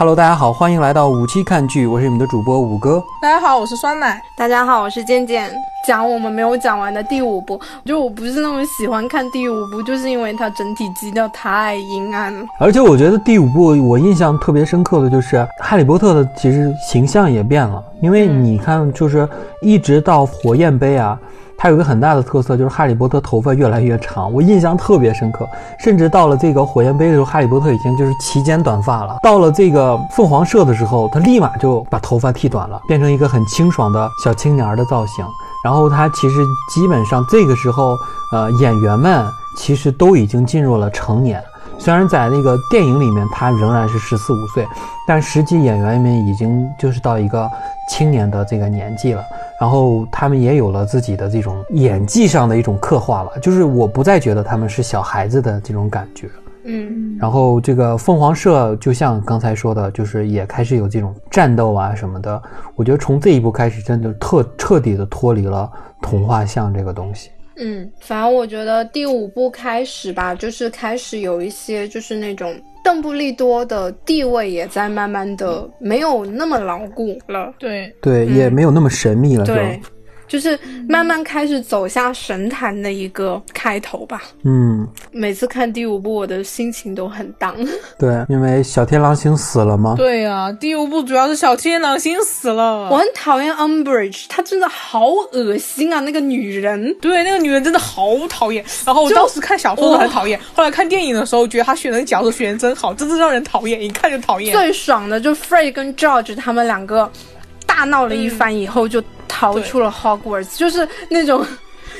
Hello，大家好，欢迎来到五期看剧，我是你们的主播五哥。大家好，我是酸奶。大家好，我是健健。讲我们没有讲完的第五部，就我不是那么喜欢看第五部，就是因为它整体基调太阴暗了。而且我觉得第五部我印象特别深刻的就是哈利波特的，其实形象也变了，因为你看，就是一直到火焰杯啊。它有个很大的特色，就是哈利波特头发越来越长，我印象特别深刻。甚至到了这个火焰杯的时候，哈利波特已经就是齐肩短发了。到了这个凤凰社的时候，他立马就把头发剃短了，变成一个很清爽的小青年的造型。然后他其实基本上这个时候，呃，演员们其实都已经进入了成年。虽然在那个电影里面他仍然是十四五岁，但实际演员们已经就是到一个青年的这个年纪了。然后他们也有了自己的这种演技上的一种刻画了，就是我不再觉得他们是小孩子的这种感觉。嗯，然后这个凤凰社就像刚才说的，就是也开始有这种战斗啊什么的。我觉得从这一步开始，真的特彻底的脱离了童话像这个东西。嗯，反正我觉得第五部开始吧，就是开始有一些就是那种。邓布利多的地位也在慢慢的没有那么牢固了，对对，也没有那么神秘了，对。就是慢慢开始走下神坛的一个开头吧。嗯，每次看第五部，我的心情都很荡。对，因为小天狼星死了吗？对呀，第五部主要是小天狼星死了。我很讨厌 Umbridge，她真的好恶心啊！那个女人，对，那个女人真的好讨厌。然后我当时看小说很讨厌，后来看电影的时候，觉得她选的角色选的真好，真的让人讨厌，一看就讨厌。最爽的就 Frey 跟 George 他们两个大闹了一番以后就。逃出了 Hogwarts，就是那种，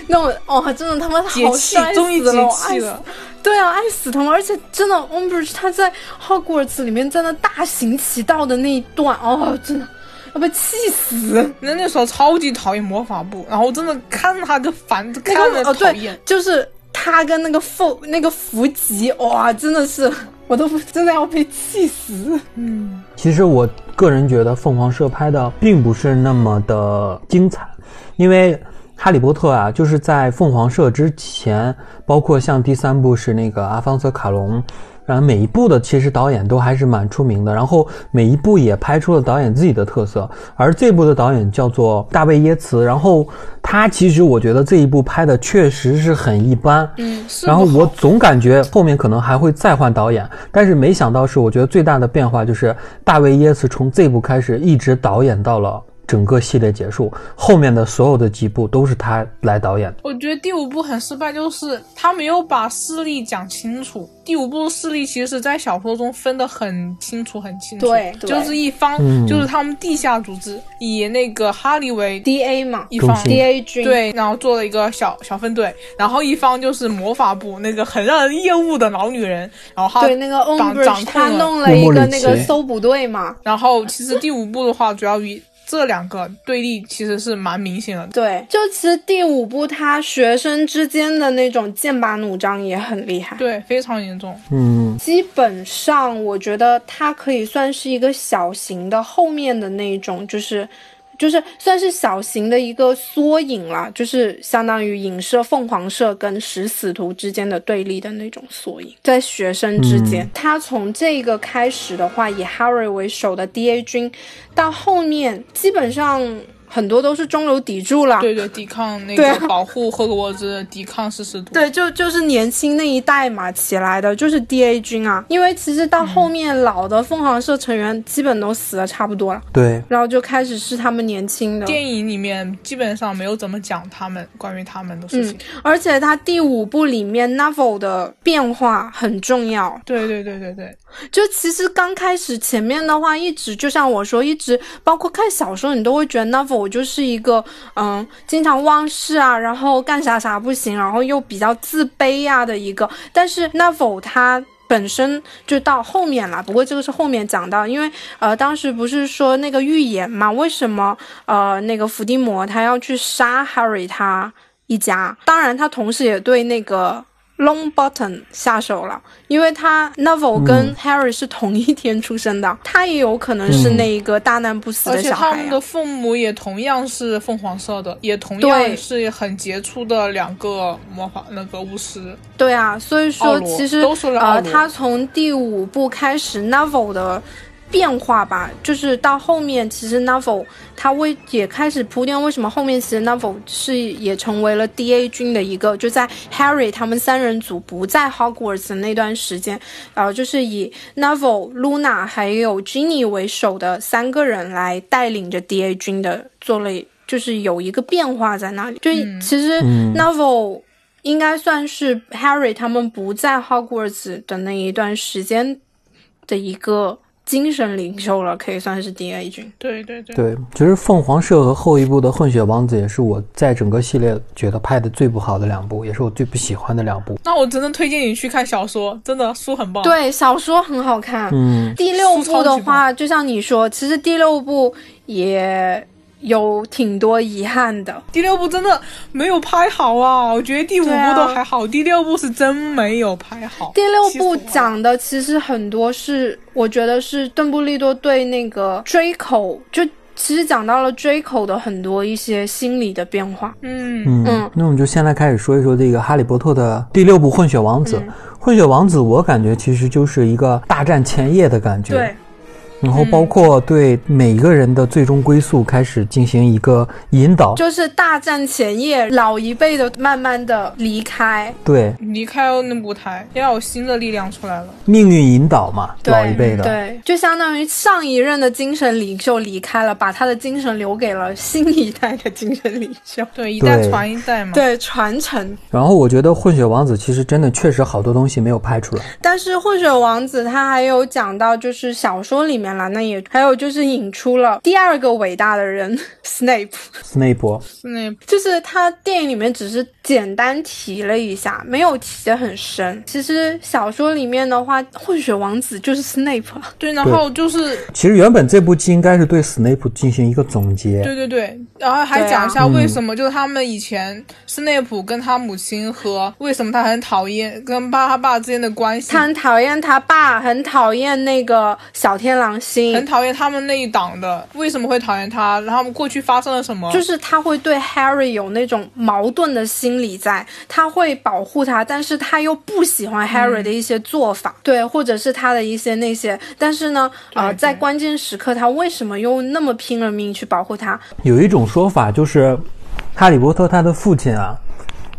那种哦，真的他们好帅死了，爱死，对啊，爱死他们！而且真的，Umbridge 他在 Hogwarts 里面在那大行其道的那一段，哦，真的要被气死！那那时候超级讨厌魔法部，然后真的看他就烦，看着讨厌。就是他跟那个福那个福吉，哇，真的是。我都真的要被气死。嗯，其实我个人觉得凤凰社拍的并不是那么的精彩，因为哈利波特啊，就是在凤凰社之前，包括像第三部是那个阿方索卡隆。然后每一部的其实导演都还是蛮出名的，然后每一部也拍出了导演自己的特色。而这部的导演叫做大卫耶茨，然后他其实我觉得这一部拍的确实是很一般，嗯，然后我总感觉后面可能还会再换导演，但是没想到是我觉得最大的变化就是大卫耶茨从这部开始一直导演到了。整个系列结束，后面的所有的几部都是他来导演的。我觉得第五部很失败，就是他没有把势力讲清楚。第五部势力其实，在小说中分得很清楚，很清楚。对，就是一方，就是他们地下组织，以那个哈利为 D A 嘛，一方 D A 军，对，然后做了一个小小分队，然后一方就是魔法部那个很让人厌恶的老女人，然后对那个 Umbridge，他弄了一个那个搜捕队嘛。然后其实第五部的话，主要以。这两个对立其实是蛮明显的。对，就其实第五部他学生之间的那种剑拔弩张也很厉害。对，非常严重。嗯，基本上我觉得它可以算是一个小型的后面的那种，就是。就是算是小型的一个缩影了，就是相当于影射凤凰社跟食死徒之间的对立的那种缩影，在学生之间，他从这个开始的话，以 Harry 为首的 DA 军，到后面基本上。很多都是中流砥柱了，对对，抵抗那个保护霍格沃兹，抵抗四十度。对，就就是年轻那一代嘛起来的，就是 D A 军啊。因为其实到后面老的凤凰社成员基本都死的差不多了，对，然后就开始是他们年轻的。电影里面基本上没有怎么讲他们关于他们的事情，而且他第五部里面 Novel 的变化很重要。对对对对对。就其实刚开始前面的话，一直就像我说，一直包括看小说，你都会觉得 Novel 我就是一个嗯，经常忘事啊，然后干啥啥不行，然后又比较自卑呀的一个。但是纳芙他本身就到后面了，不过这个是后面讲到，因为呃当时不是说那个预言嘛，为什么呃那个伏地魔他要去杀 Harry 他一家？当然他同时也对那个。Long Button 下手了，因为他 Novel 跟 Harry 是同一天出生的，他也有可能是那一个大难不死的小孩。而且他们的父母也同样是凤凰色的，也同样是很杰出的两个魔法那个巫师。对啊，所以说其实呃，他从第五部开始，Novel 的变化吧，就是到后面其实 Novel 他为也开始铺垫，为什么后面其实 Novel 是也成为了 D A 军的一个，就在 Harry 他们三人组不在 Hogwarts 的那段时间，然后就是以 Novel、Luna 还有 Ginny 为首的三个人来带领着 D A 军的做了，就是有一个变化在那里，就其实 Novel。应该算是 Harry 他们不在 Hogwarts 的那一段时间的一个精神领袖了，可以算是 D A 君。对对对，对，其实凤凰社和后一部的混血王子也是我在整个系列觉得拍的最不好的两部，也是我最不喜欢的两部。那我真的推荐你去看小说，真的书很棒。对，小说很好看。嗯，第六部的话，就像你说，其实第六部也有挺多遗憾的。第六部真的没有拍好啊，我觉得第五部都还好，第六部是真没有拍好。第六部讲的其实很多是，我觉得是邓布利多对那个追口，就其实讲到了追口的很多一些心理的变化。嗯，嗯，嗯那我们就先来开始说一说这个《哈利波特》的第六部《混血王子》。嗯混血王子，我感觉其实就是一个大战前夜的感觉。对，然后包括对每个人的最终归宿开始进行一个引导。就是大战前夜，老一辈的慢慢的离开。对，离开那舞台，要有新的力量出来了。命运引导嘛，老一辈的。对，就相当于上一任的精神领袖离开了，把他的精神留给了新一代的精神领袖。对，一代传一代嘛。对，传承。然后我觉得混血王子其实真的确实好多东西没有拍出来。但是混血王子他还有讲到，就是小说里面啦，那也还有就是引出了第二个伟大的人 Snape，Snape。Snape 就是他电影里面只是简单提了一下，没有提的很深。其实小说里面的话，混血王子就是 Snape 啊。对，然后就是其实原本这部剧应该是对 Snape 进行一个总结。对对对，然后还讲一下为什么，就是他们以前 Snape 跟他母亲和为什么他很讨厌跟爸他爸之间的关系，他很讨厌他爸，很讨厌那个小天狼星，很讨厌他们那一党的，为什么会讨厌他？然后他们过去发生了什么？就是他会对 Harry 有那种矛盾的心理在，他会保护他，但是他又不喜欢 Harry 的一些做法，对，或者是他的一些那些，但是呢，呃，在关键时刻，他为什么又那么拼了命去保护他？有一种说法就是，哈利波特他的父亲啊，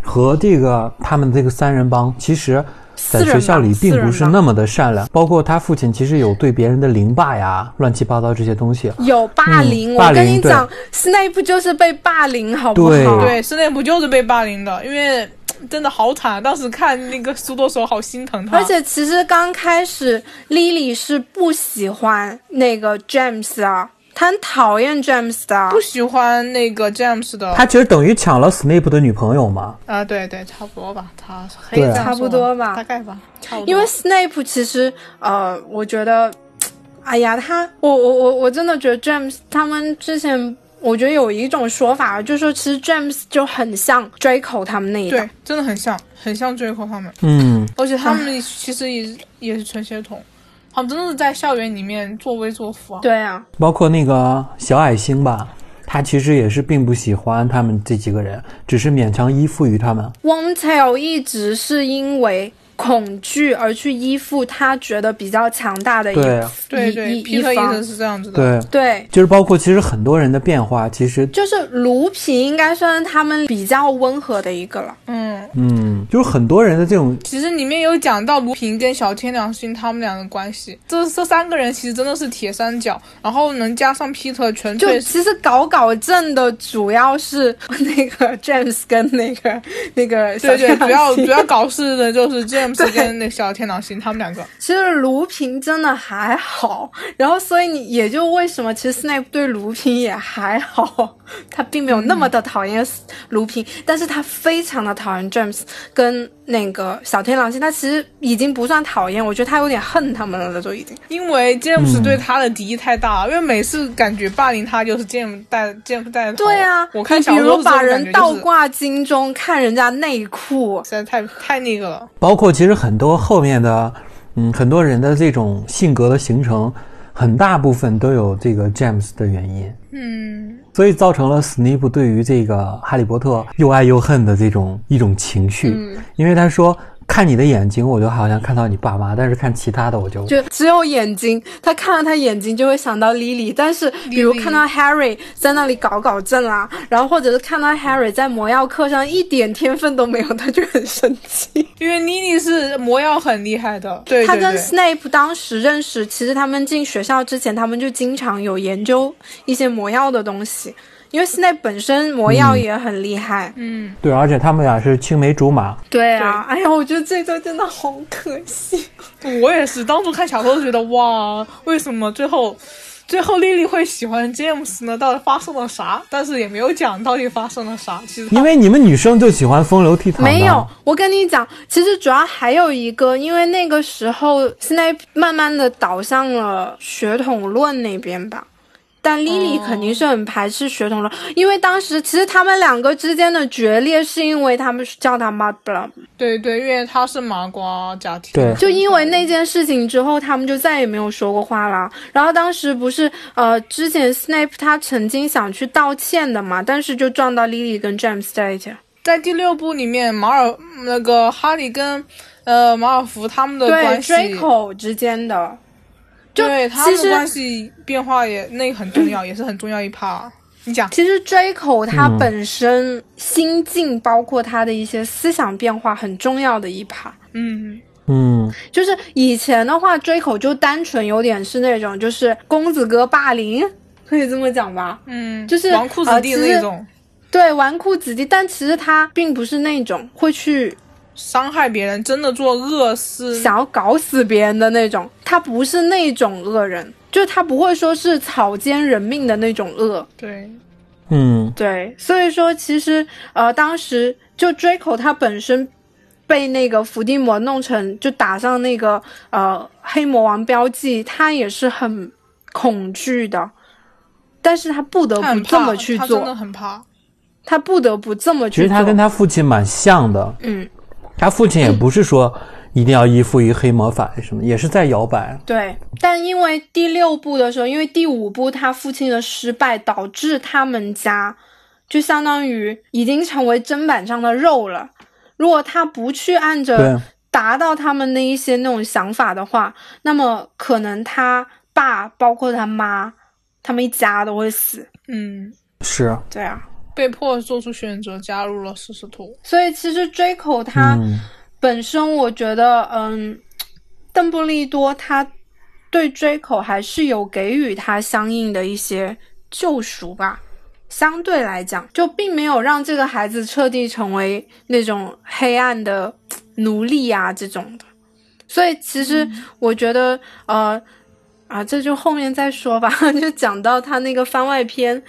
和这个他们这个三人帮，其实在学校里并不是那么的善良。包括他父亲其实有对别人的凌霸呀、乱七八糟这些东西。有霸凌，嗯霸我跟你讲，Snape 就是被霸凌，好不好？对对，斯内普就是被霸凌的，因为真的好惨，当时看那个书的时候好心疼他。而且其实刚开始，Lily 是不喜欢那个 James 啊，她很讨厌 James 的。不喜欢那个 James 的，他其实等于抢了 Snape 的女朋友嘛。啊，对对，差不多吧，他可以对这样差不多吧。大概吧，差不多。因为 Snape 其实，呃，我觉得，哎呀，他，我我我我真的觉得 James 他们之前，我觉得有一种说法，就是说其实 James 就很像 Draco 他们那一代对，，真的很像，很像 Draco 他们，嗯，而且他们其实也是也是纯血统，他们真的是在校园里面作威作福啊。对啊，包括那个小矮星吧，他其实也是并不喜欢他们这几个人，只是勉强依附于他们。Wormtail 一直是因为恐惧而去依附他觉得比较强大的一对一对对，一皮特医生。是这样子的。对，对，就是包括其实很多人的变化，其实就是卢平应该算是他们比较温和的一个了。嗯，嗯，就是很多人的这种其实里面有讲到卢平跟小天良星他们俩的关系，这这三个人其实真的是铁三角，然后能加上皮特，纯就粹就其实搞搞震的主要是那个 James 跟那个那个小对对，主要主要搞事的就是 James 跟那小天狼星他们两个。其实卢平真的还好，然后所以你也就为什么其实 Snape 对卢平也还好，他并没有那么的讨厌卢平，但是他非常的讨厌 James 跟那个小天狼星，他其实已经不算讨厌，我觉得他有点恨他们了都已经。因为 James 嗯对他的敌意太大了，因为每次感觉霸凌他就是 James 带 James 带的头。对啊，我看小比如把人倒挂金钟，看人家内裤，实在太太那个了。包括其实很多后面的，嗯，很多人的这种性格的形成，很大部分都有这个 James 的原因，嗯，所以造成了史内普对于这个哈利波特又爱又恨的这种一种情绪。嗯。因为他说看你的眼睛，我就好像看到你爸妈，但是看其他的我就就只有眼睛，他看到他眼睛就会想到 Lily，但是比如看到 Harry 在那里搞搞震啊，然后或者是看到 Harry 在魔药课上一点天分都没有，他就很生气。因为莉莉是魔药很厉害的，对他跟 Snape 当时认识，其实他们进学校之前，他们就经常有研究一些魔药的东西，因为 Snape 本身魔药也很厉害。嗯，对，而且他们俩是青梅竹马。对啊，哎呀，我觉得这段真的好可惜。我也是，当初看小说就觉得哇，为什么最后最后莉莉会喜欢詹姆斯呢？到底发生了啥？但是也没有讲到底发生了啥。其实因为你们女生就喜欢风流倜傥，没有，我跟你讲，其实主要还有一个，因为那个时候 Snape 慢慢的倒向了血统论那边吧。但 Lily 哦肯定是很排斥血统了，因为当时其实他们两个之间的决裂是因为他们叫他 Mudblood，对对，因为他是麻瓜家庭，对。就因为那件事情之后，他们就再也没有说过话了。然后当时不是呃，之前 Snape 他曾经想去道歉的嘛，但是就撞到 Lily 跟 James 在一起。在第六部里面，马尔那个哈利跟呃马尔福他们的对关系，Draco 之间的，就对他其实关系变化也那个很重要，也是很重要一 part。你讲，其实 Draco 他嗯本身心境，包括他的一些思想变化，很重要的一 part。嗯，嗯，就是以前的话，Draco 就单纯有点是那种，就是公子哥霸凌，可以这么讲吧？嗯，就是纨绔子弟那种，对，纨绔子弟，但其实他并不是那种会去伤害别人，真的做恶事，想要搞死别人的那种，他不是那种恶人，就他不会说是草菅人命的那种恶。对，嗯，对，所以说其实呃，当时就 Draco 他本身被那个伏地魔弄成就打上那个呃黑魔王标记，他也是很恐惧的，但是他不得不这么去做。他真的，很怕。他不得不这么去做。其实他跟他父亲蛮像的，嗯，他父亲也不是说一定要依附于黑魔法什么，也是在摇摆。对，但因为第六部的时候，因为第五部他父亲的失败，导致他们家就相当于已经成为砧板上的肉了。如果他不去按着达到他们那一些那种想法的话，那么可能他爸包括他妈，他们一家都会死。嗯，是，对啊，被迫做出选择，加入了食尸徒。所以其实 Draco 他嗯，本身，我觉得，嗯，邓布利多他对 Draco 还是有给予他相应的一些救赎吧。相对来讲，就并没有让这个孩子彻底成为那种黑暗的奴隶啊这种的。所以其实我觉得，呃，啊，这就后面再说吧。就讲到他那个番外篇，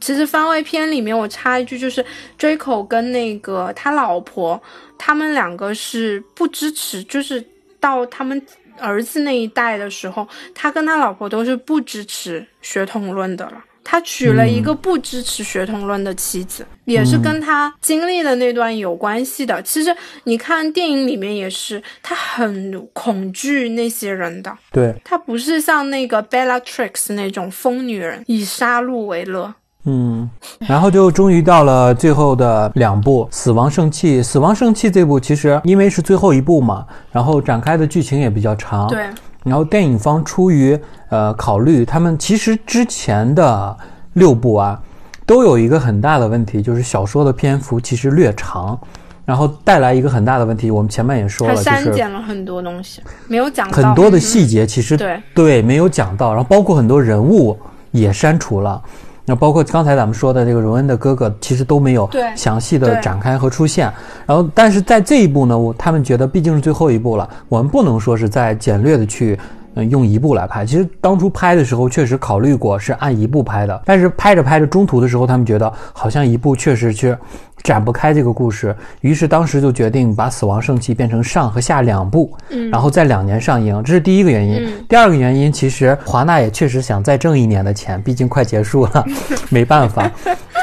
其实番外篇里面我插一句，就是 Draco 跟那个他老婆，他们两个是不支持，就是到他们儿子那一代的时候，他跟他老婆都是不支持血统论的了。他娶了一个不支持血统论的妻子，也是跟他经历的那段有关系的。其实你看电影里面也是，他很恐惧那些人的，对，他不是像那个 Bellatrix 那种疯女人，以杀戮为乐。嗯，然后就终于到了最后的两部《死亡圣器》。《死亡圣器》这部其实因为是最后一部嘛，然后展开的剧情也比较长。对，然后电影方出于呃考虑，他们其实之前的六部啊，都有一个很大的问题，就是小说的篇幅其实略长，然后带来一个很大的问题。我们前面也说了，就删减了很多东西，没有讲到很多的嗯细节其实对对没有讲到，然后包括很多人物也删除了。那包括刚才咱们说的这个荣恩的哥哥，其实都没有详细的展开和出现。然后，但是在这一步呢，我他们觉得毕竟是最后一步了，我们不能说是在简略的去。嗯，用一部来拍，其实当初拍的时候确实考虑过是按一部拍的，但是拍着拍着中途的时候，他们觉得好像一部确实是展不开这个故事，于是当时就决定把《死亡圣器》变成上和下两部，嗯然后在两年上映，这是第一个原因。嗯第二个原因，其实华纳也确实想再挣一年的钱，毕竟快结束了，没办法。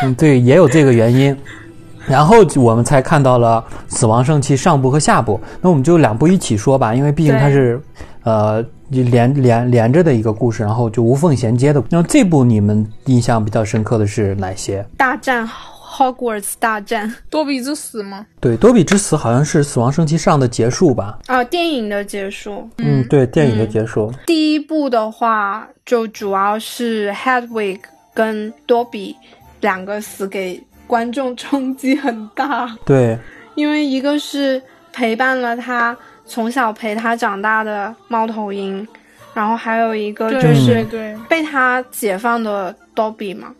嗯，对，也有这个原因。然后我们才看到了《死亡圣器》上部和下部，那我们就两部一起说吧，因为毕竟它是，呃，连连连着的一个故事，然后就无缝衔接的。那这部你们印象比较深刻的是哪些？大战 Hogwarts 大战多比之死吗？对，多比之死好像是死亡圣器上的结束吧？啊，电影的结束。嗯，对，电影的结束。第一部的话，就主要是 Hedwig 跟多比两个死给观众冲击很大。对，因为一个是陪伴了他从小陪他长大的猫头鹰，然后还有一个就是对被他解放的多比嘛。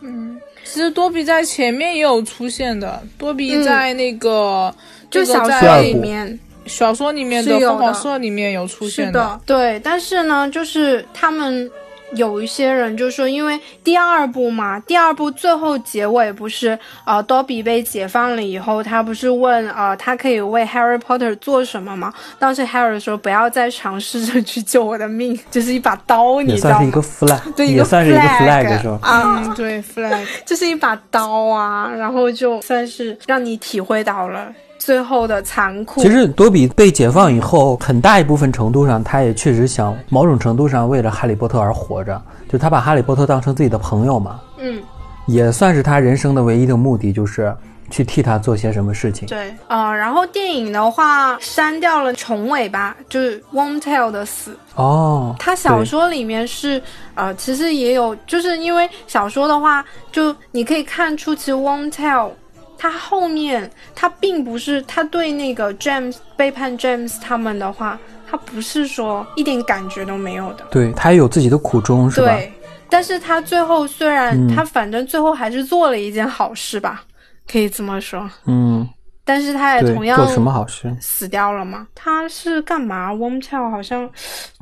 嗯，其实多比在前面也有出现的，多比在那个、就小说里面，小说里面的凤凰社里面有出现的。对，但是呢，就是他们。有一些人就说，因为第二部嘛，第二部最后结尾不是呃，多比被解放了以后，他不是问呃，他可以为 Harry Potter 做什么吗？当时 Harry 说不要再尝试着去救我的命，就是一把刀，你知道吗？也算是一个 flag，对，也算是一个 flag 是吧？啊，对，flag 就是一把刀啊，然后就算是让你体会到了。最后的残酷。其实多比被解放以后，很大一部分程度上，他也确实想某种程度上为了哈利波特而活着，就他把哈利波特当成自己的朋友嘛。嗯，也算是他人生的唯一的目的，就是去替他做些什么事情。对，呃，然后电影的话删掉了虫尾巴，就是 Wormtail 的死。哦，他小说里面是，呃，其实也有，就是因为小说的话，就你可以看出，其实 Wormtail。他后面，他并不是他对那个 James 背叛 James 他们的话，他不是说一点感觉都没有的。对他也有自己的苦衷，是吧？对，但是他最后虽然他反正最后还是做了一件好事吧，可以这么说。嗯，但是他也同样做什么好事？死掉了吗？他是干嘛？Wormtail 好像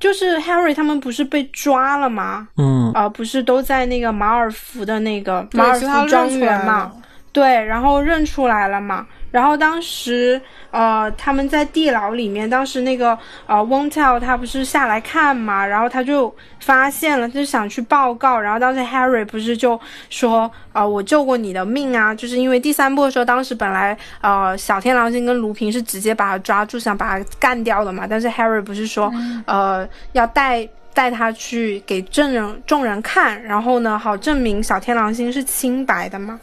就是 Harry 他们不是被抓了吗？嗯，啊，不是都在那个马尔福的那个马尔福庄园嘛？对，然后认出来了嘛？然后当时，呃，他们在地牢里面，当时那个呃翁 l 他不是下来看嘛？然后他就发现了，就想去报告。然后当时 Harry 不是就说，呃，我救过你的命啊！就是因为第三部的时候，当时本来呃小天狼星跟卢平是直接把他抓住，想把他干掉的嘛。但是 Harry 不是说，呃，要带带他去给证人众人看，然后呢，好证明小天狼星是清白的嘛。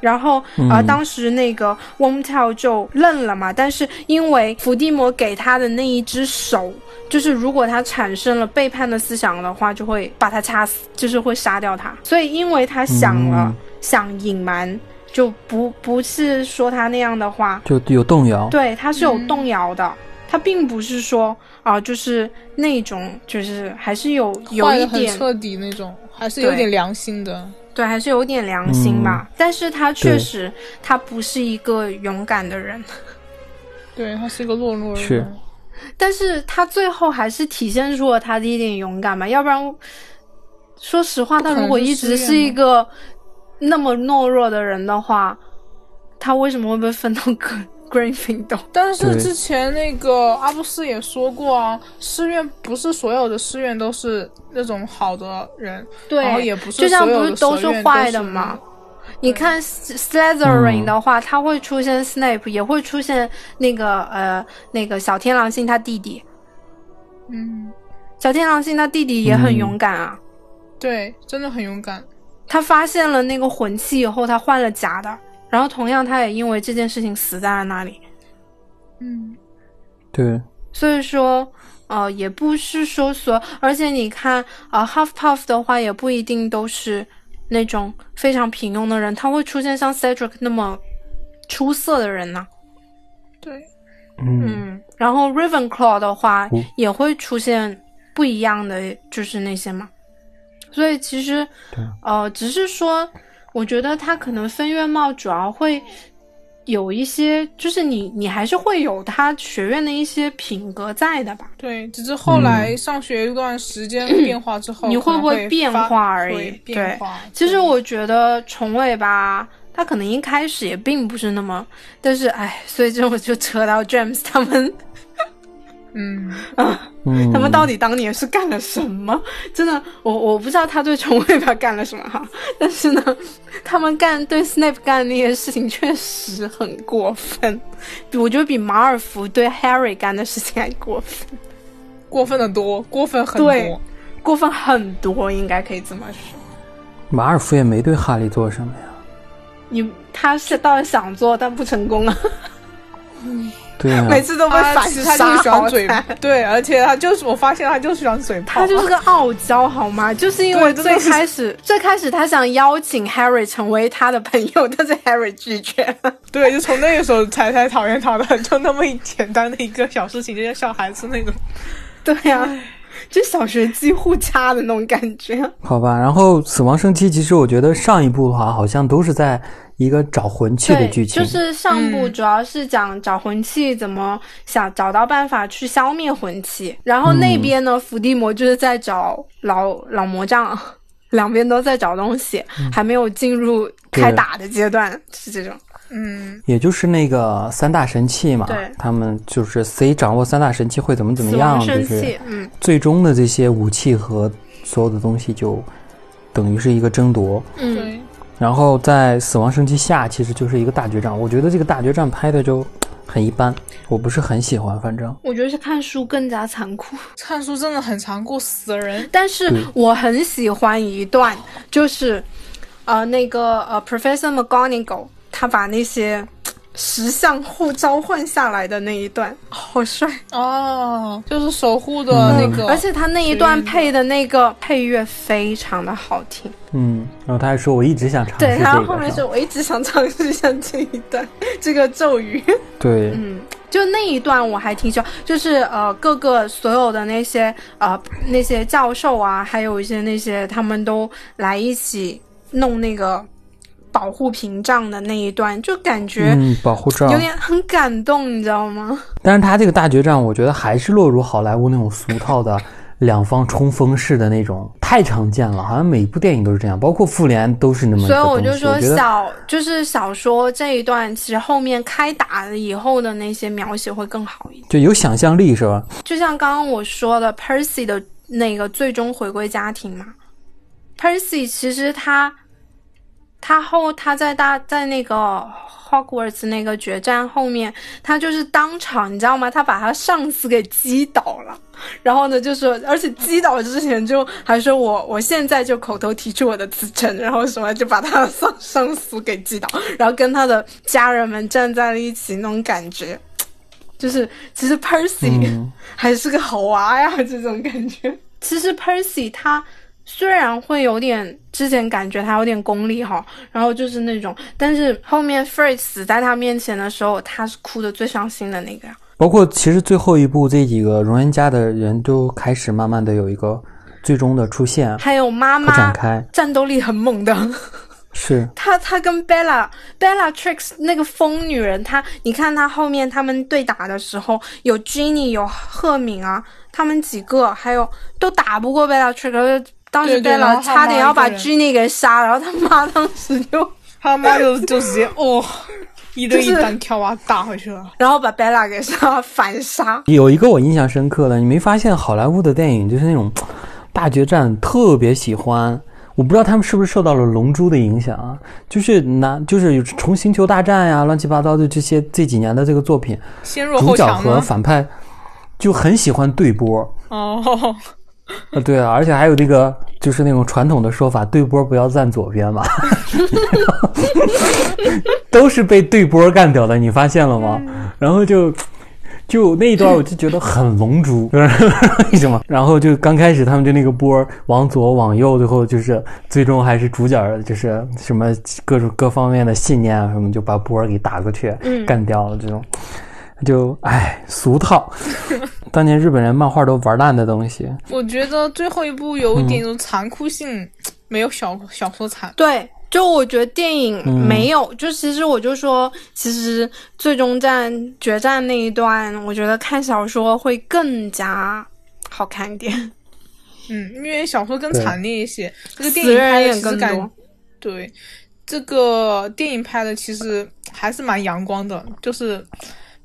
然后，呃，当时那个 Wormtail 就愣了嘛。但是因为伏地魔给他的那一只手，就是如果他产生了背叛的思想的话，就会把他掐死，就是会杀掉他。所以，因为他想了，想隐瞒，就不不是说他那样的话，就有动摇。对，他是有动摇的。他并不是说啊，就是那种，就是还是有有一点彻底那种，还是有点良心的。对，还是有点良心吧，但是他确实，他不是一个勇敢的人，对他是一个懦弱的人，但是他最后还是体现出了他的一点勇敢嘛，要不然，说实话，他如果一直是一个那么懦弱的人的话，他为什么会被分到个？Greenfield，但是之前那个阿布斯也说过啊，师院不是所有的师院都是那种好的人，对，然后也不是就像不是都是坏的吗？你看 Slytherin 的话，他会出现 Snape，也会出现那个呃那个小天狼星他弟弟，嗯，小天狼星他弟弟也很勇敢啊，对，真的很勇敢。他发现了那个魂器以后，他换了假的。然后同样，他也因为这件事情死在了那里。嗯，对。所以说，呃，也不是说所，而且你看，呃，Half Puff 的话，也不一定都是那种非常平庸的人，他会出现像 Cedric 那么出色的人呢。对，嗯。然后 Ravenclaw 的话，也会出现不一样的，就是那些嘛。所以其实，呃，只是说。我觉得他可能分院帽主要会有一些，就是你你还是会有他学院的一些品格在的吧？对，只是后来上学一段时间 变化之后，你会不会变化而已？对，其实我觉得重尾吧，他可能一开始也并不是那么，但是哎，所以就就扯到 James 他们。嗯啊，他们到底当年是干了什么？真的，我我不知道他对重尾巴干了什么哈。但是呢，他们干对 Snape 干的那些事情确实很过分，我觉得比马尔福对 Harry 干的事情还过分，过分的多，过分很多，过分很多，应该可以这么说。马尔福也没对哈利做什么呀。你他是倒是想做，但不成功啊。对啊，每次都被反他其实他就是喜杀，欢嘴对，而且他就是我发现他就是喜欢嘴炮，他就是个傲娇，好吗？就是因为最开始，最开始他想邀请 Harry 成为他的朋友，但是 Harry 拒绝了。对，就从那个时候才才讨厌他的，就那么一简单的一个小事情，就像小孩子那种。对呀、就小学鸡互掐的那种感觉。好吧。然后死亡圣器，其实我觉得上一部的话，好像都是在一个找魂器的，剧情，就是上部嗯主要是讲找魂器怎么想找到办法去消灭魂器，然后那边呢，伏地魔就是在找老老魔杖，两边都在找东西，还没有进入开打的阶段，是这种。嗯，也就是那个三大神器嘛对，他们就是谁掌握三大神器会怎么怎么样，就是圣器，嗯，最终的这些武器和所有的东西就等于是一个争夺。嗯，对，然后在死亡圣器下，其实就是一个大决战。我觉得这个大决战拍的就很一般，我不是很喜欢，反正我觉得是看书更加残酷，看书真的很残酷，死人。但是我很喜欢一段，就是呃那个呃 Professor McGonagall 他把那些石像互召唤下来的那一段，好帅。哦，就是守护的嗯那个，而且他那一段配的那个配乐非常的好听。嗯。然后他还说，我一直想尝试对，这然后后面。说我一直想尝试一下这一段 这个咒语。对，嗯，就那一段我还挺喜欢，就是呃各个所有的那些呃那些教授啊，还有一些那些他们都来一起弄那个保护屏障的那一段，就感觉嗯，保护罩有。点很感动，你知道吗？但是他这个大决战，我觉得还是落入好莱坞那种俗套的两方冲锋式的那种，太常见了，好像每一部电影都是这样，包括复联都是那么所以。我就说小就是小说这一段，其实后面开打了以后的那些描写会更好一点。就有想象力是吧？就像刚刚我说的，Percy 的那个最终回归家庭嘛，Percy 其实他他后他在大在那个 Hogwarts 那个决战后面，他就是当场你知道吗？他把他上司给击倒了，然后呢就说，而且击倒之前就还说我我现在就口头提出我的辞呈，然后什么就把他的上上司给击倒，然后跟他的家人们站在了一起那种感觉。就是其实 Percy、嗯还是个好娃呀，这种感觉。其实 Percy 他虽然会有点，之前感觉他有点功利哈，然后就是那种，但是后面 Fred 死在他面前的时候，他是哭的最伤心的那个。呀。包括其实最后一部这几个荣恩家的人都开始慢慢的有一个最终的出现还有妈妈展开，战斗力很猛的，是。他，他跟 Bella Bella Tricks 那个疯女人，她你看她后面他们对打的时候，有 Ginny 有赫敏啊，他们几个还有都打不过 Bellatrix，然后当时对对然 Bella 后他差点要把妈一个人 Ginny 给杀，然后他妈当时就 他妈就就直接哦，一对一就是单挑啊打回去了。然后把 Bella 给杀 反杀。有一个我印象深刻的，你没发现好莱坞的电影就是那种大决战特别喜欢。我不知道他们是不是受到了《龙珠》的影响啊，就是拿就是从《星球大战》呀，乱七八糟的这些这几年的这个作品，先弱主角和？反派就很喜欢对波。哦，呃，对啊，而且还有那个就是那种传统的说法，对波不要站左边嘛，都是被对波干掉的，你发现了吗？然后就就那一段我就觉得很龙珠，为什么？然后就刚开始他们就那个波往左往右，最后就是最终还是主角就是什么各种各方面的信念啊什么，就把波给打过去，嗯干掉了这种。就唉，俗套，当年日本人漫画都玩烂的东西，我觉得最后一部有一点种残酷性，没有小小说惨。对，就我觉得电影嗯没有，就其实我就说，其实最终战决战那一段，我觉得看小说会更加好看一点，嗯，因为小说更惨烈一些，这个电影拍的更其实感多。对，这个电影拍的其实还是蛮阳光的，就是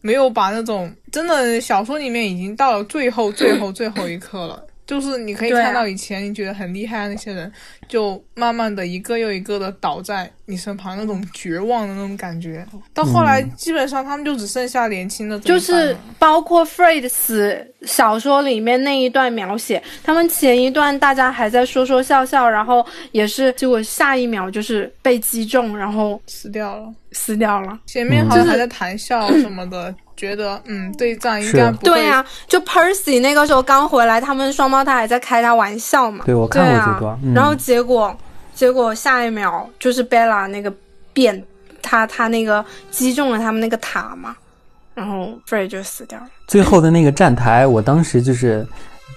没有把那种真的小说里面已经到了最后最后最后一刻了，就是你可以看到以前你觉得很厉害的那些人，就慢慢的一个又一个的倒在你身旁，那种绝望的那种感觉。到后来，基本上他们就只剩下年轻的就是包括 Fred 死小说里面那一段描写，他们前一段大家还在说说笑笑，然后也是，结果下一秒就是被击中，然后死掉了。死掉了。前面好像还在谈笑什么的，觉得嗯，对战应该不会。对啊，就 Percy 那个时候刚回来，他们双胞胎还在开他玩笑嘛。对我看过这段嗯然后结果结果下一秒就是 Bella 那个变，他他那个击中了他们那个塔嘛，然后 Fred 就死掉了。最后的那个站台，我当时就是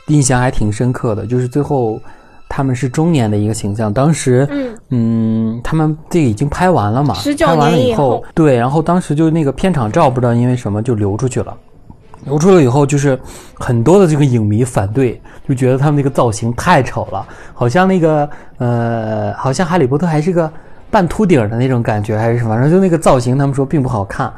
印象还挺深刻的，就是最后他们是中年的一个形象。当时，嗯嗯，他们这个已经拍完了嘛，拍完了以后对，然后当时就那个片场照，不知道因为什么就流出去了。流出了以后，就是很多的这个影迷反对，就觉得他们那个造型太丑了，好像那个呃，好像哈利波特还是个半秃顶的那种感觉，还是什么，反正就那个造型，他们说并不好看。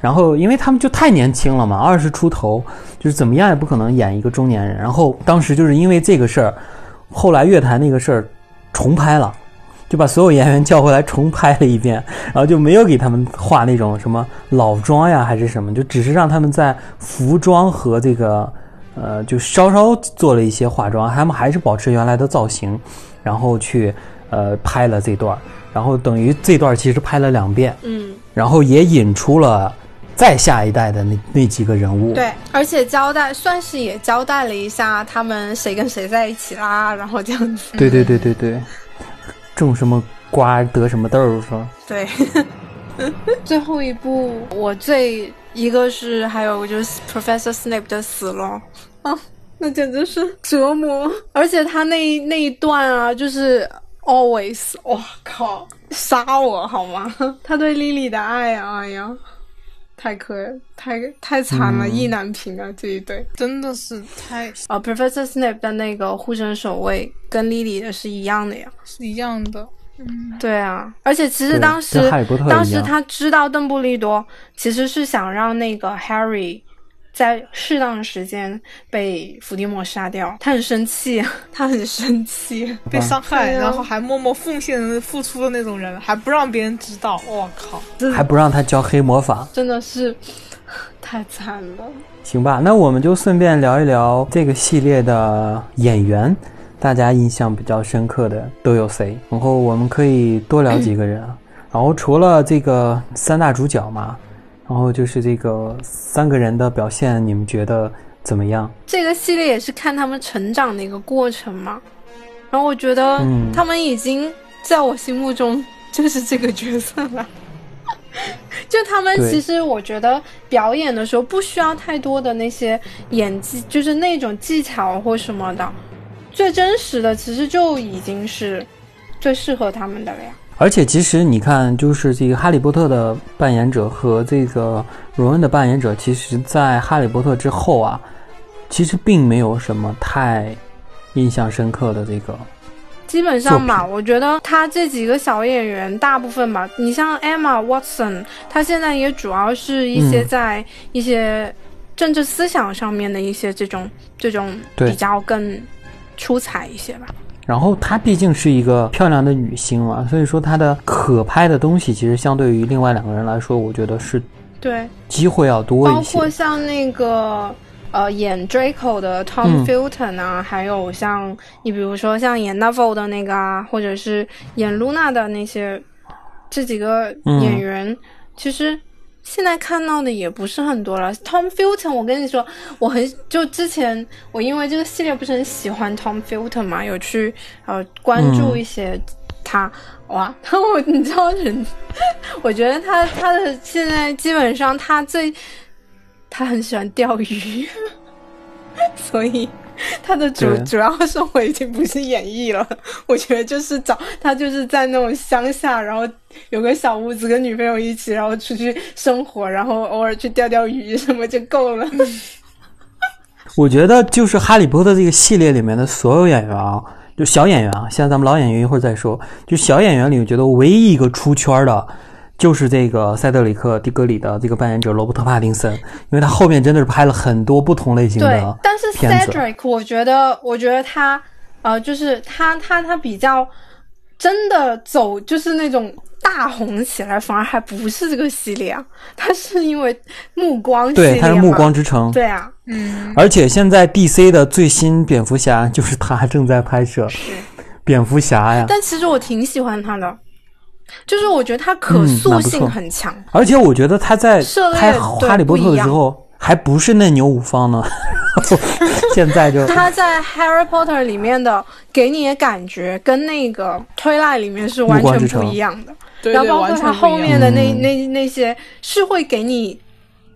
然后，因为他们就太年轻了嘛，二十出头，就是怎么样也不可能演一个中年人。然后当时就是因为这个事儿，后来乐坛那个事儿重拍了，就把所有演员叫回来重拍了一遍，然后就没有给他们画那种什么老妆呀还是什么，就只是让他们在服装和这个呃就稍稍做了一些化妆，他们还是保持原来的造型，然后去呃拍了这段儿，然后等于这段儿其实拍了两遍，嗯，然后也引出了再下一代的那那几个人物。对，而且交代算是也交代了一下他们谁跟谁在一起啦，然后这样子。对对对对对，种什么瓜得什么豆儿是吧？对，最后一部我最一个是还有就是 Professor Snape 的死了啊，那简直是折磨，而且他那一那一段啊，就是 always，哇靠，杀我好吗？他对 Lily 的爱啊，哎呀。太可太太惨了，嗯意难平啊！这一对真的是太啊、p r o f e s s o r Snape 的那个护身守卫跟 Lily 的是一样的呀。是一样的。嗯对啊，而且其实当时当时他知道邓布利多其实是想让那个 Harry 在适当的时间被伏地魔杀掉，他很生气，他很生气。被伤害，啊然后还默默奉献付出的那种人，还不让别人知道，我靠！还不让他教黑魔法。真的是太惨了。行吧，那我们就顺便聊一聊这个系列的演员，大家印象比较深刻的都有谁？然后我们可以多聊几个人啊。然后除了这个三大主角嘛，然后就是这个三个人的表现，你们觉得怎么样？这个系列也是看他们成长的一个过程嘛。然后我觉得嗯他们已经在我心目中就是这个角色了。就他们其实，我觉得表演的时候不需要太多的那些演技，就是那种技巧或什么的，最真实的其实就已经是最适合他们的了呀。而且其实你看，就是这个哈利波特的扮演者和这个荣恩的扮演者，其实在哈利波特之后啊，其实并没有什么太印象深刻的这个。基本上吧，我觉得他这几个小演员大部分吧，你像 Emma Watson，她现在也主要是一些嗯在一些政治思想上面的一些这种这种对比较更出彩一些吧。然后她毕竟是一个漂亮的女星嘛，所以说她的可拍的东西，其实相对于另外两个人来说，我觉得是对，机会要多包一些括。像那个呃演 Draco 的 Tom 嗯 Felton 啊，还有像你比如说像演 Neville 的那个啊，或者是演 Luna 的那些这几个嗯演员，其实。现在看到的也不是很多了。Tom Felton，我跟你说，我很就之前我因为这个系列不是很喜欢 Tom Felton 嘛，有去呃关注一些他，哇，他 我你知道人，我觉得他他的现在基本上他最他很喜欢钓鱼，所以他的主主要生活已经不是演艺了，我觉得就是找他就是在那种乡下，然后有个小屋子跟女朋友一起，然后出去生活，然后偶尔去钓钓鱼什么就够了。我觉得就是《哈利波特》这个系列里面的所有演员啊，就小演员啊，现在咱们老演员一会儿再说，就小演员里，我觉得唯一一个出圈的，就是这个塞德里克·迪格里的这个扮演者罗伯特·帕丁森，因为他后面真的是拍了很多不同类型的对的，但是 Cedric，我觉得，我觉得他，呃，就是他他他比较真的走，就是那种大红起来，反而还不是这个系列啊，他是因为暮光系列对，他是《嘛。暮光之城》，对啊，嗯，而且现在 DC 的最新蝙蝠侠就是他正在拍摄蝙蝠侠呀，但其实我挺喜欢他的，就是我觉得他可嗯塑性很强，而且我觉得他在拍哈利波特的时候还不是那牛五方呢，现在就 他在 Harry Potter 里面的给你的感觉跟那个推拉里面是完全不一样的。然后包括他后面的那、嗯那那些是会给你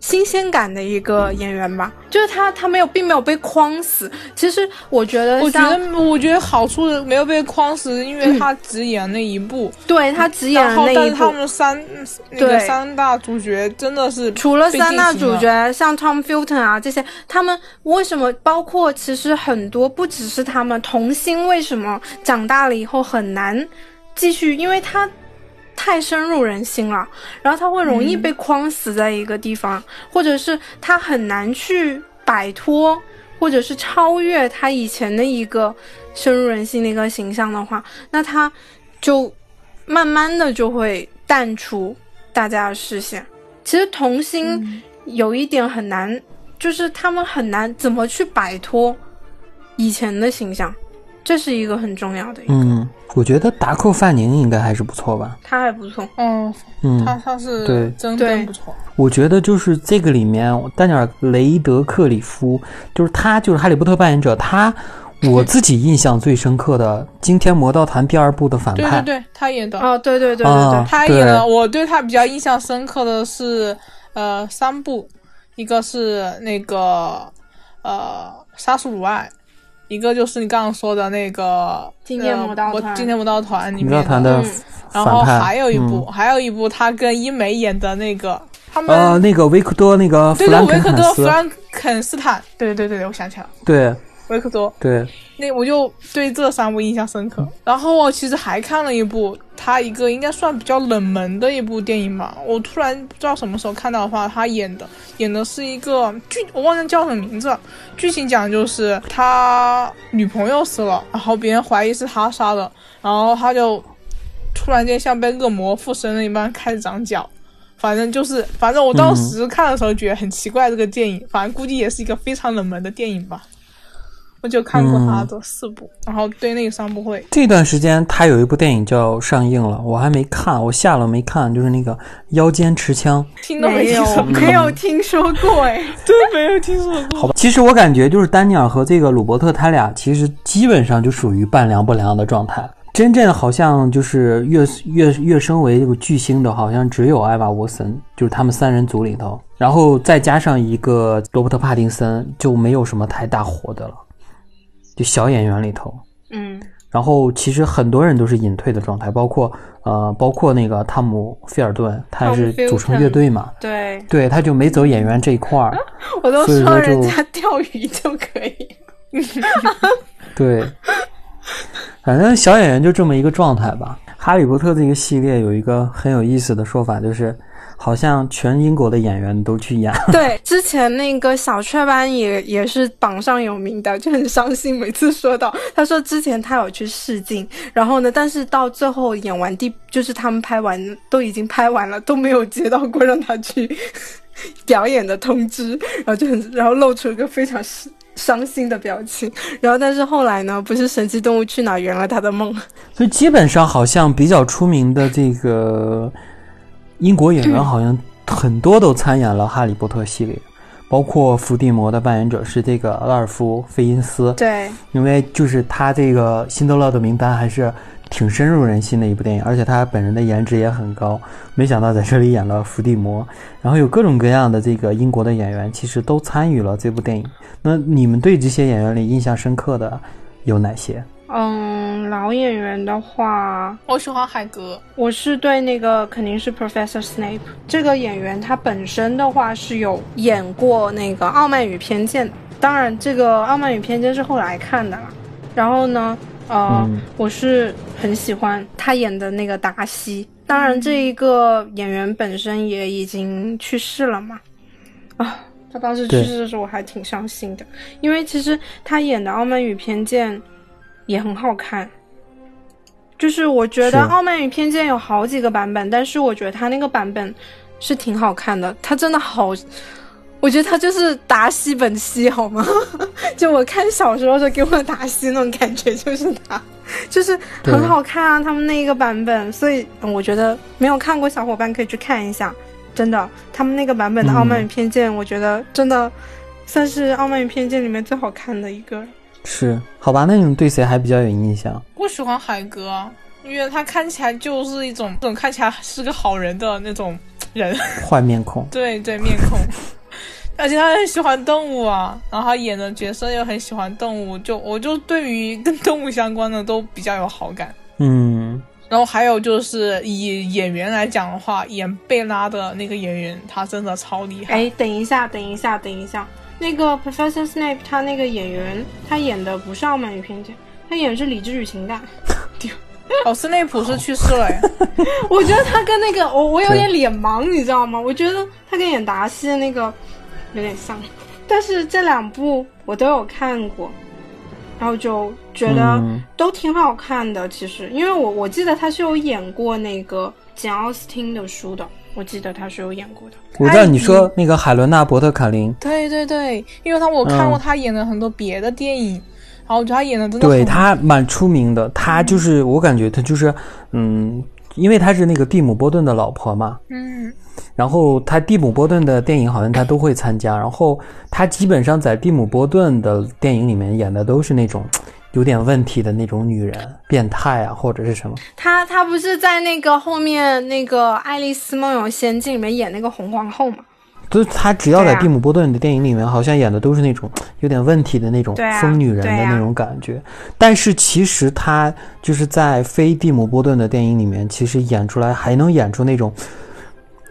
新鲜感的一个演员吧，就是他他没有并没有被框死。其实我觉得我觉得，我觉得好处是没有被框死，因为他只演那一部，对他只演然后了那一部。但是他们三那个对。三大主角真的是除了。三大主角像 Tom Felton 啊这些，他们为什么包括其实很多不只是他们童星为什么长大了以后很难继续，因为他太深入人心了，然后他会容易被框死在一个地方，或者是他很难去摆脱，或者是超越他以前的一个深入人心的一个形象的话，那他就慢慢的就会淡出大家的视线。其实童星有一点很难，就是他们很难怎么去摆脱以前的形象，这是一个很重要的一个。嗯，我觉得达克范宁应该还是不错吧，他还不错，嗯，嗯，他他是对。真真不错，我觉得就是这个里面，丹尼尔·雷德克里夫，就是他，就是哈利波特扮演者，他我自己印象最深刻的《惊天魔盗团》第二部的反派，对对对，他演的，哦，对对对对对，啊他演的，我对他比较印象深刻的是，呃，三部，一个是那个呃杀速鲁爱，一个就是你刚刚说的那个惊天魔盗团呃我惊天魔盗团里面团的嗯。然后，还有一部，嗯还有一部他跟伊美演的那个，他们、呃，那个维克多，那个对对弗兰肯维克多·弗，兰肯斯坦，对对对对，我想起来了，对。维克多，对，那我就对这三部印象深刻。然后我其实还看了一部，他一个应该算比较冷门的一部电影吧。我突然不知道什么时候看到的话，他演的演的是一个剧，我忘记叫什么名字了。剧情讲就是他女朋友死了，然后别人怀疑是他杀的，然后他就突然间像被恶魔附身了一般开始长脚。反正就是，反正我当时看的时候觉得很奇怪，这个电影，反正估计也是一个非常冷门的电影吧。我就看过他的四部，然后对那个三部会，这段时间他有一部电影叫上映了，我还没看，我下了没看，就是那个《腰间持枪》。听都没有听说过，没有听说过哎，对，没有听说过。好吧，其实我感觉就是丹尼尔和这个鲁伯特他俩其实基本上就属于半凉不凉的状态。真正好像就是跃跃跃升为这个巨星的，好像只有艾娃沃森，就是他们三人组里头，然后再加上一个罗伯特帕丁森，就没有什么太大火的了，就小演员里头。嗯，然后其实很多人都是隐退的状态，包括呃，包括那个汤姆菲尔顿，他也是组成乐队嘛，对对，他就没走演员这一块儿。我都所以说就说人家钓鱼就可以。对，反正小演员就这么一个状态吧。哈利波特这个系列有一个很有意思的说法，就是好像全英国的演员都去演。对，之前那个小雀斑也也是榜上有名的，就很伤心。每次说到，他说之前他有去试镜，然后呢，但是到最后演完第，就是他们拍完都已经拍完了，都没有接到过让他去 表演的通知，然后就很，然后露出一个非常伤心的表情。然后但是后来呢，不是神奇动物去哪儿圆了他的梦，所以基本上好像比较出名的这个英国演员，好像很多都参演了《哈利波特》系列，包括伏地魔的扮演者是这个拉尔夫·费因斯。对，因为就是他这个辛德勒的名单还是挺深入人心的一部电影，而且他本人的颜值也很高。没想到在这里演了伏地魔，然后有各种各样的这个英国的演员，其实都参与了这部电影。那你们对这些演员里印象深刻的有哪些？嗯，老演员的话，我喜欢海格，我是对那个肯定是 Professor Snape 这个演员，他本身的话是有演过那个《傲慢与偏见》的，当然这个《傲慢与偏见》是后来看的啦。然后呢，呃，嗯我是很喜欢他演的那个达西。当然，这一个演员本身也已经去世了嘛。啊，他当时去世的时候我还挺伤心的，因为其实他演的《傲慢与偏见》也很好看。就是我觉得《傲慢与偏见》有好几个版本，但是我觉得他那个版本是挺好看的。他真的好，我觉得他就是达西本西，好吗？就我看小时候的给我达西那种感觉，就是他。就是很好看啊，他们那一个版本，所以我觉得没有看过小伙伴可以去看一下，真的，他们那个版本的《傲慢与偏见》，我觉得真的算是《傲慢与偏见》里面最好看的一个。是，好吧，那你们对谁还比较有印象？我喜欢海哥，因为他看起来就是一种，这种看起来是个好人的那种人，坏面孔。对对，面孔。而且他很喜欢动物啊，然后他演的角色又很喜欢动物，就我就对于跟动物相关的都比较有好感。嗯，然后还有就是以演员来讲的话，演贝拉的那个演员，他真的超厉害。哎，等一下，等一下，等一下，那个 Professor Snape 他那个演员，他演的不是《傲慢与偏见》，他演的是《理智与情感》。哦，斯内普是去世了。我觉得他跟那个我我有点脸盲，你知道吗？我觉得他跟演达西的那个。有点像，但是这两部我都有看过，然后就觉得都挺好看的。其实，因为我我记得他是有演过那个简奥斯汀的书的，我记得他是有演过的。我知道你说那个海伦娜·伯特卡林，对对对，因为他我看过他演的很多别的电影，然后我觉得他演的真的对他蛮出名的。他就是我感觉他就是嗯，因为他是那个蒂姆·波顿的老婆嘛，嗯。然后他蒂姆·波顿的电影好像他都会参加，然后他基本上在蒂姆·波顿的电影里面演的都是那种有点问题的那种女人，变态啊或者是什么。她她不是在那个后面那个《爱丽丝梦游仙境》里面演那个红皇后吗？就是她只要在蒂姆·波顿的电影里面，好像演的都是那种有点问题的那种疯女人的那种感觉。但是其实她就是在非蒂姆·波顿的电影里面，其实演出来还能演出那种。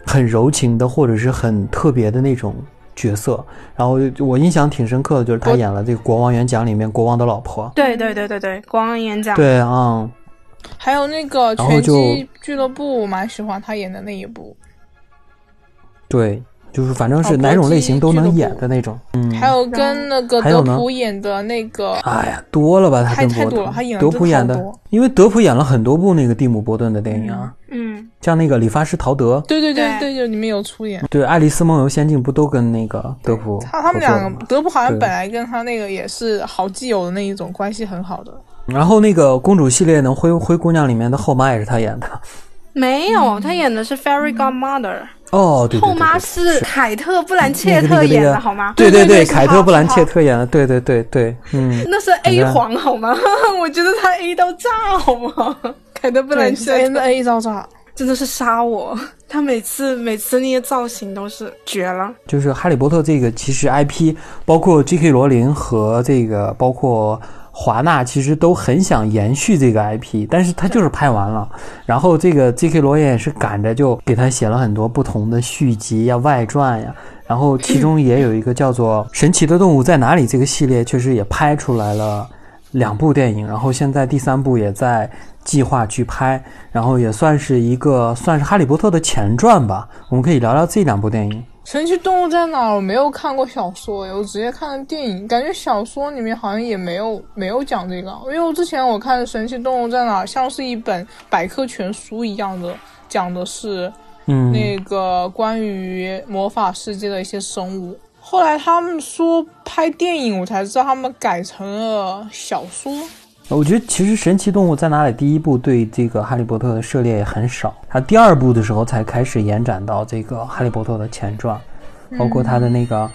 很柔情的，或者是很特别的那种角色。然后我印象挺深刻的，就是他演了这个《国王演讲》里面国王的老婆。对对对对对，国王演讲。对啊，还有那个拳击俱乐部，我蛮喜欢他演的那一部。对。就是反正是哪种类型都能演的那种，嗯，还有跟那个德普演的那个，哎呀，多了吧，他太太多了，他演德普演的，因为德普演了很多部那个蒂姆·波顿的电影啊，嗯，像那个理发师陶德，对对对对，就里面有出演，对，《爱丽丝梦游仙境》不都跟那个德普？他他们两个，德普好像本来跟他那个也是好基友的那一种关系很好的。然后那个公主系列呢，灰灰姑娘里面的后妈也是他演的，没有，他演的是 Fairy Godmother。哦，对后妈是凯特·布兰切特演的，好吗？对对对，凯特·布兰切特演的，对对对对，嗯，那是 A 皇好吗？我觉得他 A 到炸好吗？凯特·布兰切特 A 到炸，真的是杀我！他每次每次那些造型都是绝了。就是《哈利波特》这个，其实 IP 包括 J.K. 罗琳和这个包括。华纳其实都很想延续这个 IP，但是他就是拍完了，然后这个 J.K. 罗也是赶着就给他写了很多不同的续集呀、外传呀，然后其中也有一个叫做《神奇的动物在哪里》这个系列，确实也拍出来了两部电影，然后现在第三部也在计划去拍，然后也算是一个算是哈利波特的前传吧。我们可以聊聊这两部电影。神奇动物在哪？我没有看过小说，我直接看了电影，感觉小说里面好像也没有没有讲这个。因为我之前我看神奇动物在哪，像是一本百科全书一样的，讲的是，嗯，那个关于魔法世界的一些生物。后来他们说拍电影，我才知道他们改成了小说。我觉得其实《神奇动物在哪里》第一部对这个哈利波特的涉猎也很少，它第二部的时候才开始延展到这个哈利波特的前传，包括他的那个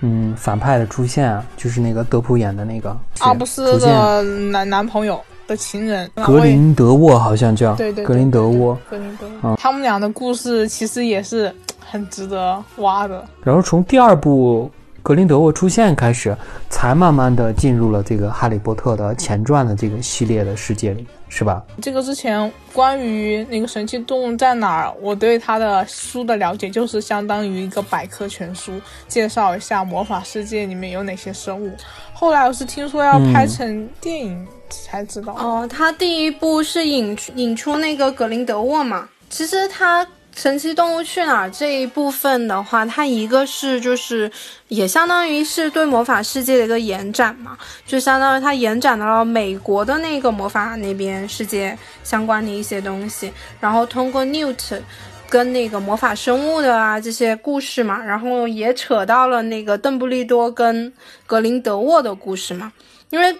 嗯反派的出现，就是那个德普演的那个阿布斯的男男朋友的情人格林德沃，好像叫对对格林德沃，格林德沃，他们俩的故事其实也是很值得挖的。然后从第二部。格林德沃出现开始，才慢慢的进入了这个哈利波特的前传的这个系列的世界里，是吧？这个之前关于那个神奇动物在哪儿，我对他的书的了解就是相当于一个百科全书，介绍一下魔法世界里面有哪些生物。后来我是听说要拍成电影才知道。哦，他第一部是引引出那个格林德沃嘛？其实它《神奇动物去哪儿》这一部分的话，它一个是就是也相当于是对魔法世界的一个延展嘛，就相当于它延展到了美国的那个魔法那边世界相关的一些东西，然后通过 Newt 跟那个魔法生物的啊这些故事嘛，然后也扯到了那个邓布利多跟格林德沃的故事嘛，因为。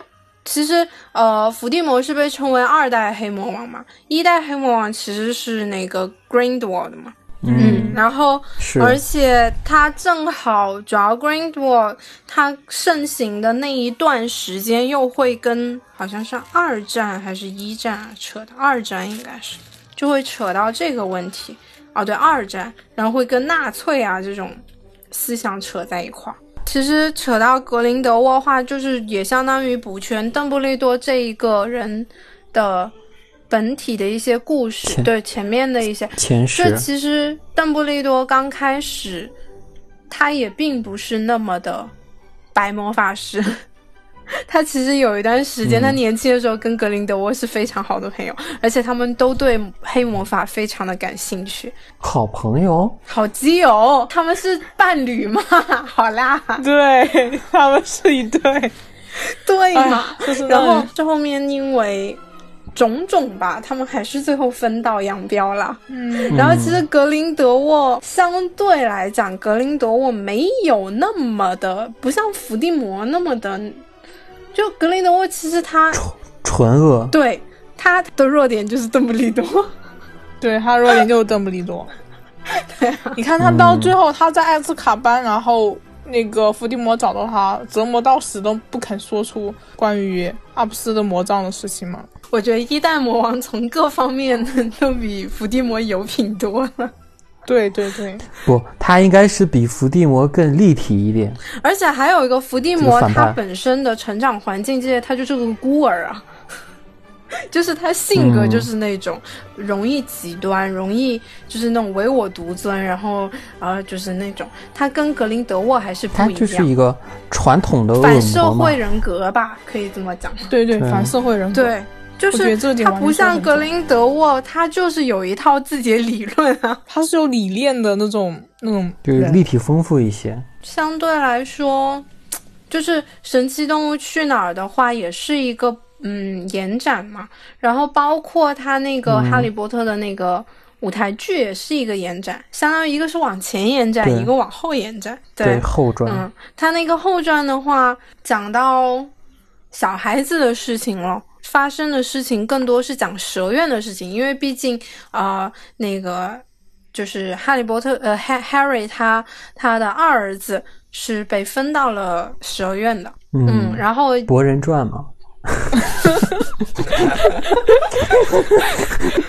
其实，呃，伏地魔是被称为二代黑魔王嘛，一代黑魔王其实是那个 Grindelwald 嘛，嗯，然后，而且他正好，主要 Grindelwald 他盛行的那一段时间，又会跟好像是二战还是一战啊扯的，二战应该是，就会扯到这个问题，哦，对，二战，然后会跟纳粹啊这种思想扯在一块儿。其实扯到格林德沃话，就是也相当于补全邓布利多这一个人的本体的一些故事，对前面的一些前世。这其实邓布利多刚开始，他也并不是那么的白魔法师。他其实有一段时间，他年轻的时候跟格林德沃是非常好的朋友，而且他们都对黑魔法非常的感兴趣。好朋友，好基友，他们是伴侣嘛？好啦，对他们是一对，对嘛？然后这后面因为种种吧，他们还是最后分道扬镳了。嗯，然后其实格林德沃相对来讲，格林德沃没有那么的，不像伏地魔那么的。就格林德沃，其实他纯纯恶，对他的弱点就是邓布利多，对他弱点就是邓布利多。对，你看他到最后他在艾斯卡班，然后那个伏地魔找到他，折磨到死都不肯说出关于阿布斯的魔杖的事情嘛。我觉得一代魔王从各方面都比伏地魔有品多了。对对对，不，他应该是比伏地魔更立体一点。而且还有一个伏地魔，他本身的成长环境这些，他就是个孤儿啊，就是他性格就是那种容易极端，容易就是那种唯我独尊，然后呃就是那种他跟格林德沃还是不一样，他就是一个传统的反社会人格吧，可以这么讲。对对，反社会人格。对。就是他不像格林德沃，他就是有一套自己的理论啊，他是有理念的那种那种，就是立体丰富一些。相对来说，就是《神奇动物去哪儿》的话，也是一个嗯延展嘛。然后包括他那个《哈利波特》的那个舞台剧，也是一个延展，相当于一个是往前延展，一个往后延展。对后传。嗯，他那个后传的话，讲到小孩子的事情了。发生的事情更多是讲蛇院的事情，因为毕竟啊，那个就是哈利波特，呃，Harry 他他的二儿子是被分到了蛇院的，嗯，然后《博人传》嘛，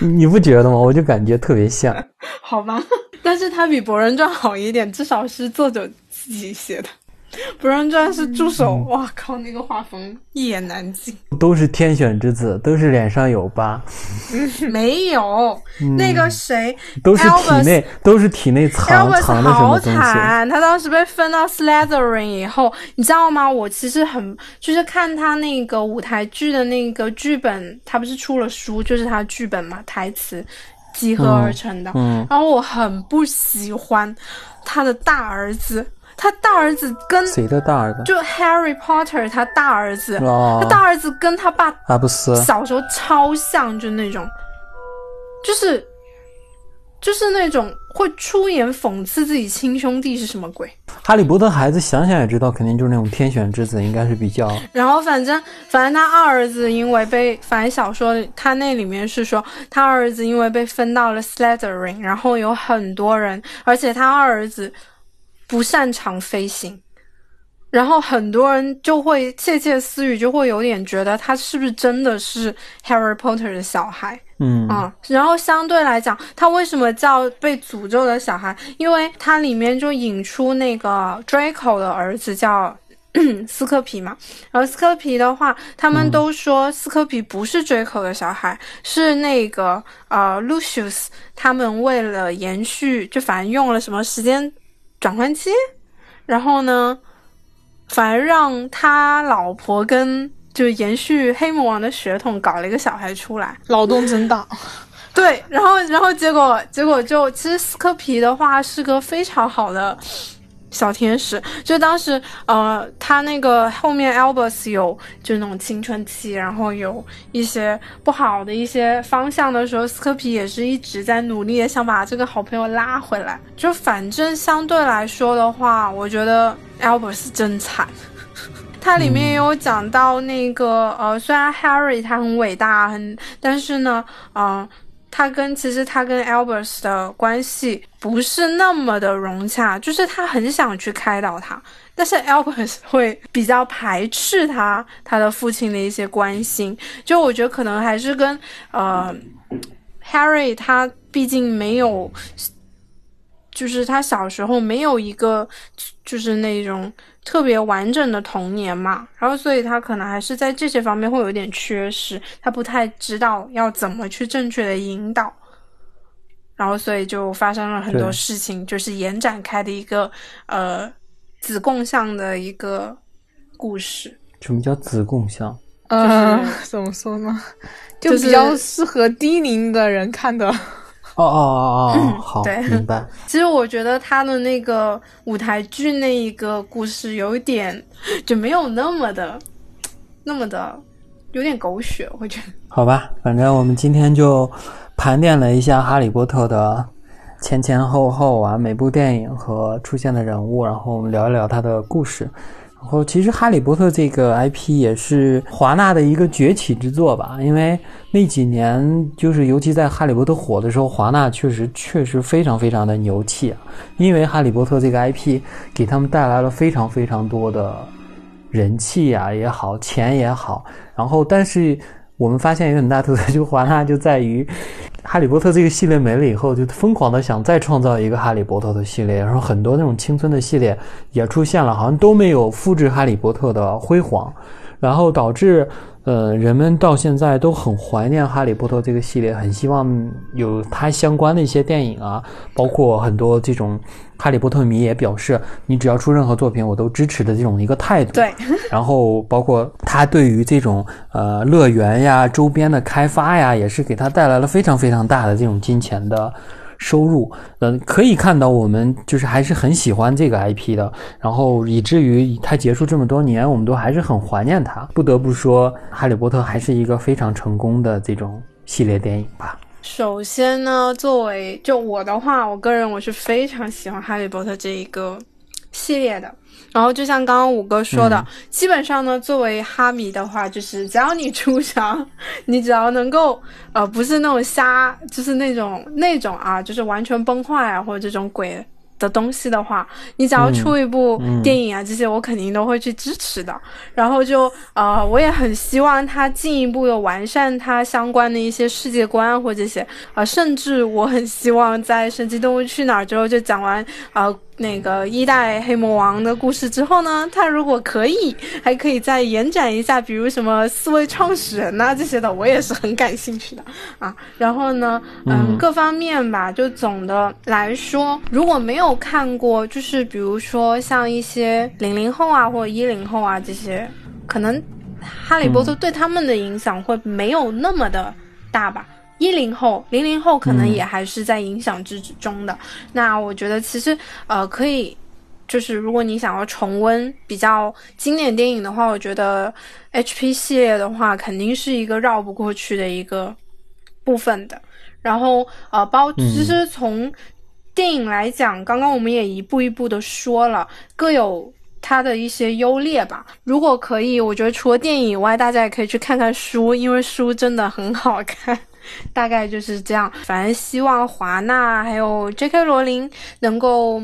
你不觉得吗？我就感觉特别像，好吧，但是他比《博人传》好一点，至少是作者自己写的。不让传是助手，哇靠！那个画风一言难尽。都是天选之子，都是脸上有疤。没有，那个谁，都是体内都是体内藏藏的什么东西。他当时被分到 Slytherin 以后，你知道吗？我其实很就是看他那个舞台剧的那个剧本，他不是出了书，就是他剧本嘛，台词集合而成的。嗯，然后我很不喜欢他的大儿子。他大儿子跟谁的大儿子？就 Harry Potter，他大儿子。他大儿子跟他爸阿布斯小时候超像，就那种，就是就是那种会出言讽刺自己亲兄弟是什么鬼？哈利波特孩子想想也知道，肯定就是那种天选之子，应该是比较。然后反正反正他二儿子因为被，反正小说他那里面是说他二儿子因为被分到了 Slytherin，然后有很多人，而且他二儿子。不擅长飞行，然后很多人就会窃窃私语，就会有点觉得他是不是真的是 Harry Potter 的小孩？嗯啊，然后相对来讲，他为什么叫被诅咒的小孩？因为它里面就引出那个 Draco 的儿子叫 斯科皮嘛。然后斯科皮的话，他们都说斯科皮不是 Draco 的小孩，是那个呃 Lucius 他们为了延续，就反正用了什么时间。转换期，然后呢，反而让他老婆跟就延续黑魔王的血统搞了一个小孩出来，脑洞真大。对，然后然后结果结果就其实斯科皮的话是个非常好的。小天使，就当时，呃，他那个后面 Albus 有就那种青春期，然后有一些不好的一些方向的时候，斯科皮也是一直在努力的想把这个好朋友拉回来。就反正相对来说的话，我觉得 Albus 真惨。它里面也有讲到那个，呃，虽然 Harry 他很伟大，很，但是呢，嗯。他跟其实他跟 Albert 的关系不是那么的融洽，就是他很想去开导他，但是 Albert 会比较排斥他他的父亲的一些关心。就我觉得可能还是跟呃 Harry 他毕竟没有，就是他小时候没有一个就是那种。特别完整的童年嘛，然后所以他可能还是在这些方面会有点缺失，他不太知道要怎么去正确的引导，然后所以就发生了很多事情，就是延展开的一个呃子贡像的一个故事。什么叫子贡像？呃，怎么说呢？就比较适合低龄的人看的。哦哦哦哦，好，明白。其实我觉得他的那个舞台剧那一个故事有一点 就没有那么的那么的有点狗血，我觉得。好吧，反正我们今天就盘点了一下《哈利波特》的前前后后啊，每部电影和出现的人物，然后我们聊一聊他的故事。然后，其实《哈利波特》这个 IP 也是华纳的一个崛起之作吧，因为那几年，就是尤其在《哈利波特》火的时候，华纳确实确实非常非常的牛气啊，因为《哈利波特》这个 IP 给他们带来了非常非常多的人气啊也好，钱也好，然后但是。我们发现一个很大特色，就华纳就在于，哈利波特这个系列没了以后，就疯狂的想再创造一个哈利波特的系列，然后很多那种青春的系列也出现了，好像都没有复制哈利波特的辉煌，然后导致。呃，人们到现在都很怀念《哈利波特》这个系列，很希望有它相关的一些电影啊，包括很多这种《哈利波特》迷也表示，你只要出任何作品，我都支持的这种一个态度。对。然后，包括他对于这种呃乐园呀、周边的开发呀，也是给他带来了非常非常大的这种金钱的。收入，嗯，可以看到我们就是还是很喜欢这个 IP 的，然后以至于它结束这么多年，我们都还是很怀念它。不得不说，《哈利波特》还是一个非常成功的这种系列电影吧。首先呢，作为就我的话，我个人我是非常喜欢《哈利波特》这一个系列的。然后就像刚刚五哥说的，基本上呢，作为哈迷的话，就是只要你出场，你只要能够，呃，不是那种瞎，就是那种那种啊，就是完全崩坏啊，或者这种鬼。的东西的话，你只要出一部电影啊，这些我肯定都会去支持的。然后就呃，我也很希望他进一步的完善他相关的一些世界观或这些啊，甚至我很希望在《神奇动物去哪儿》之后就讲完啊那个一代黑魔王的故事之后呢，他如果可以，还可以再延展一下，比如什么四位创始人呐这些的，我也是很感兴趣的啊。然后呢，嗯，各方面吧，就总的来说，如果没有。看过，就是比如说像一些零零后啊，或者一零后啊这些，可能哈利波特对他们的影响会没有那么的大吧。一零后、零零后可能也还是在影响之中的。那我觉得其实呃可以，就是如果你想要重温比较经典电影的话，我觉得 HP 系列的话肯定是一个绕不过去的一个部分的。然后呃包其实从电影来讲，刚刚我们也一步一步的说了，各有它的一些优劣吧。如果可以，我觉得除了电影以外，大家也可以去看看书，因为书真的很好看。大概就是这样。反正希望华纳还有 J.K. 罗琳能够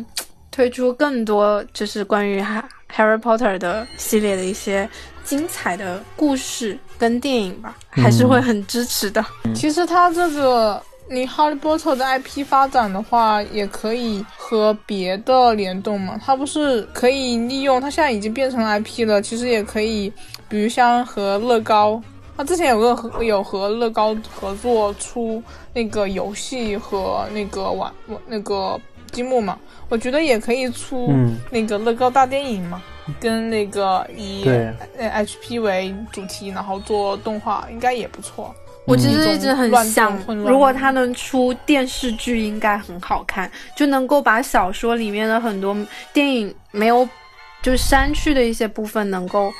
推出更多，就是关于哈 Harry Potter 的系列的一些精彩的故事跟电影吧，还是会很支持的。其实他这个。你哈利波特的 IP 发展的话，也可以和别的联动嘛？它不是可以利用？它现在已经变成 IP 了，其实也可以，比如像和乐高，它之前有个和有和乐高合作出那个游戏和那个玩那个积木嘛？我觉得也可以出那个乐高大电影嘛，跟那个以 HP 为主题，然后做动画，应该也不错。我其实一直很想如果他能出电视剧，应该很好看，就能够把小说里面的很多电影没有就是删去的一些部分，能够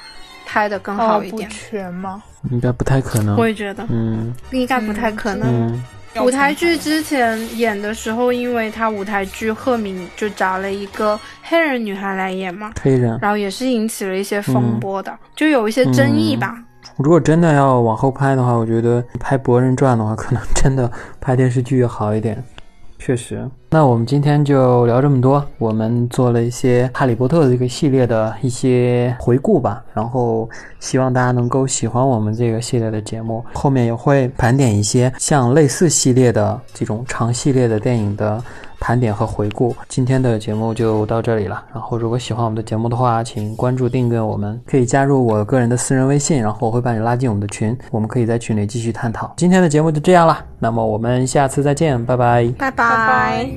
拍的更好哦不一点。全吗？应该不太可能。我也觉得嗯应该不太可能。嗯舞台剧之前演的时候，因为他舞台剧赫敏就找了一个黑人女孩来演嘛，黑人。然后也是引起了一些风波的，就有一些争议吧。如果真的要往后拍的话，我觉得拍《博人传》的话，可能真的拍电视剧要好一点。确实，那我们今天就聊这么多。我们做了一些《哈利波特》这个系列的一些回顾吧，然后希望大家能够喜欢我们这个系列的节目。后面也会盘点一些像类似系列的这种长系列的电影的盘点和回顾。今天的节目就到这里了。然后，如果喜欢我们的节目的话，请关注订阅我们，可以加入我个人的私人微信，然后我会把你拉进我们的群，我们可以在群里继续探讨。今天的节目就这样了，那么我们下次再见，拜拜。拜拜拜。